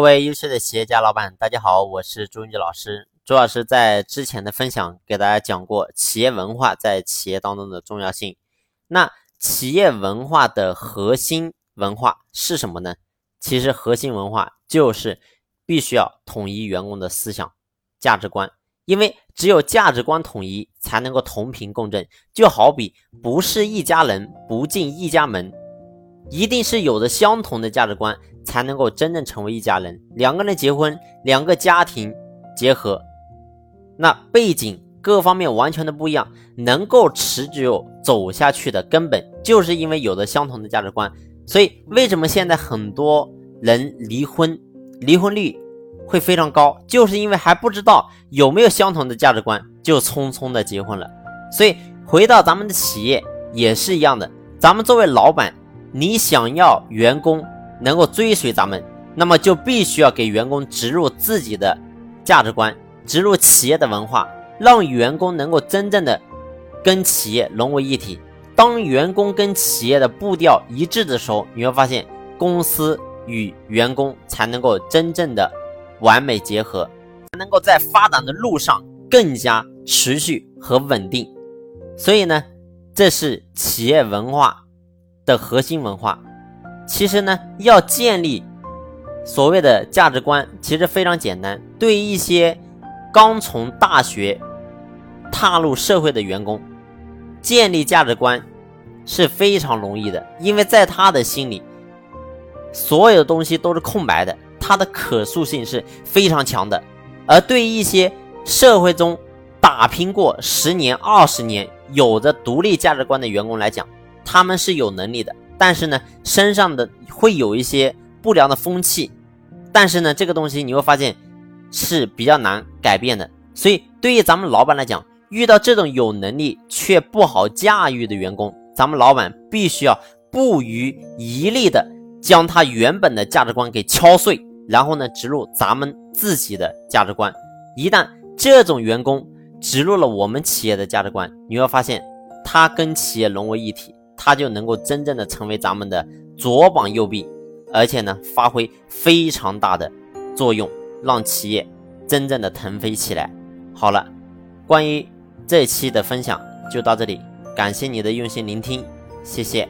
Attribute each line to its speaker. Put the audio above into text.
Speaker 1: 各位优秀的企业家老板，大家好，我是朱云杰老师。朱老师在之前的分享给大家讲过企业文化在企业当中的重要性。那企业文化的核心文化是什么呢？其实核心文化就是必须要统一员工的思想、价值观，因为只有价值观统一，才能够同频共振。就好比不是一家人不进一家门，一定是有着相同的价值观。才能够真正成为一家人。两个人结婚，两个家庭结合，那背景各方面完全的不一样，能够持久走下去的根本，就是因为有着相同的价值观。所以，为什么现在很多人离婚，离婚率会非常高，就是因为还不知道有没有相同的价值观，就匆匆的结婚了。所以，回到咱们的企业也是一样的，咱们作为老板，你想要员工。能够追随咱们，那么就必须要给员工植入自己的价值观，植入企业的文化，让员工能够真正的跟企业融为一体。当员工跟企业的步调一致的时候，你会发现公司与员工才能够真正的完美结合，才能够在发展的路上更加持续和稳定。所以呢，这是企业文化的核心文化。其实呢，要建立所谓的价值观，其实非常简单。对于一些刚从大学踏入社会的员工，建立价值观是非常容易的，因为在他的心里，所有的东西都是空白的，他的可塑性是非常强的。而对于一些社会中打拼过十年、二十年、有着独立价值观的员工来讲，他们是有能力的。但是呢，身上的会有一些不良的风气，但是呢，这个东西你会发现是比较难改变的。所以，对于咱们老板来讲，遇到这种有能力却不好驾驭的员工，咱们老板必须要不遗余力的将他原本的价值观给敲碎，然后呢，植入咱们自己的价值观。一旦这种员工植入了我们企业的价值观，你会发现他跟企业融为一体。他就能够真正的成为咱们的左膀右臂，而且呢，发挥非常大的作用，让企业真正的腾飞起来。好了，关于这期的分享就到这里，感谢你的用心聆听，谢谢。